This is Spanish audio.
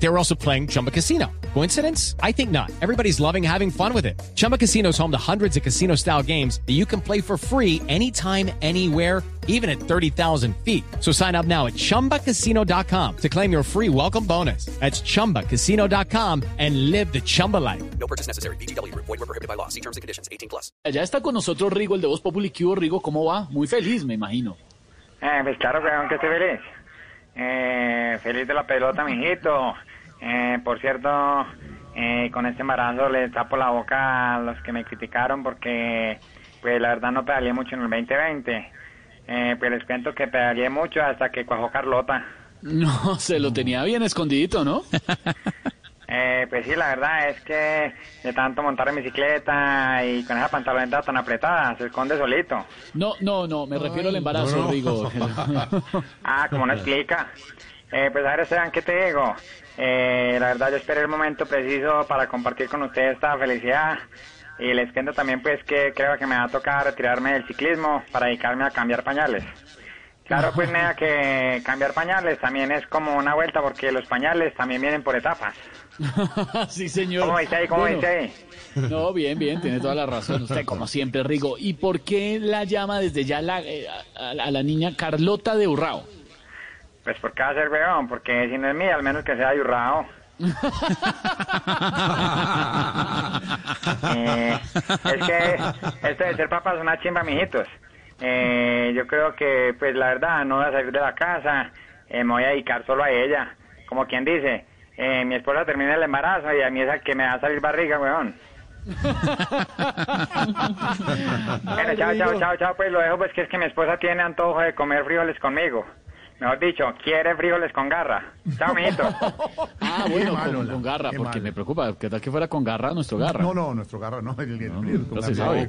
They were also playing Chumba Casino. Coincidence? I think not. Everybody's loving having fun with it. Chumba Casino is home to hundreds of casino style games that you can play for free anytime, anywhere, even at 30,000 feet. So sign up now at chumbacasino.com to claim your free welcome bonus. That's chumbacasino.com and live the Chumba life. No purchase necessary. BGW. Void were prohibited by law. See terms and conditions. 18 plus. Ya está con nosotros Rigo, el de Voz Populi. ¿Qué Rigo? ¿Cómo va? Muy feliz, me imagino. Eh, pues claro, weón, que estoy feliz. Eh, feliz de la pelota, mijito. Eh, por cierto, eh, con este embarazo le tapo la boca a los que me criticaron porque, pues la verdad no pedaleé mucho en el 2020. Eh, pues les cuento que pedaleé mucho hasta que cuajó Carlota. No, se lo tenía bien escondidito, ¿no? Eh, pues sí, la verdad es que de tanto montar en bicicleta y con esa pantaloneta tan apretada, se esconde solito. No, no, no, me refiero al embarazo, Rigo. Ah, como no explica. Eh, pues a ver, Esteban, ¿qué te digo? Eh, la verdad yo esperé el momento preciso para compartir con ustedes esta felicidad. Y les cuento también pues que creo que me va a tocar retirarme del ciclismo para dedicarme a cambiar pañales. Claro, pues nada, que cambiar pañales también es como una vuelta porque los pañales también vienen por etapas. sí, señor. ¿Cómo dice ahí? ¿Cómo Bueno, dice ahí? No, bien, bien, tiene toda la razón. Usted, como siempre, Rigo. ¿Y por qué la llama desde ya la, eh, a, a la niña Carlota de Urrao? Pues por qué va a ser weón, porque si no es mía, al menos que sea ayurrado. Eh, es que esto de ser papá es una chimba, mijitos. Eh, yo creo que, pues la verdad, no voy a salir de la casa, eh, me voy a dedicar solo a ella. Como quien dice, eh, mi esposa termina el embarazo y a mí es el que me va a salir barriga, weón. Bueno, chao, chao, chao, chao, pues lo dejo, pues que es que mi esposa tiene antojo de comer frijoles conmigo. Mejor dicho, quiere frijoles con garra. Chao, mijito. Ah, bueno, malo, con, garra, porque malo. me preocupa. ¿Qué tal que fuera con garra nuestro garra? No, no, nuestro garra no. El, el, el- con no se garra. sabe.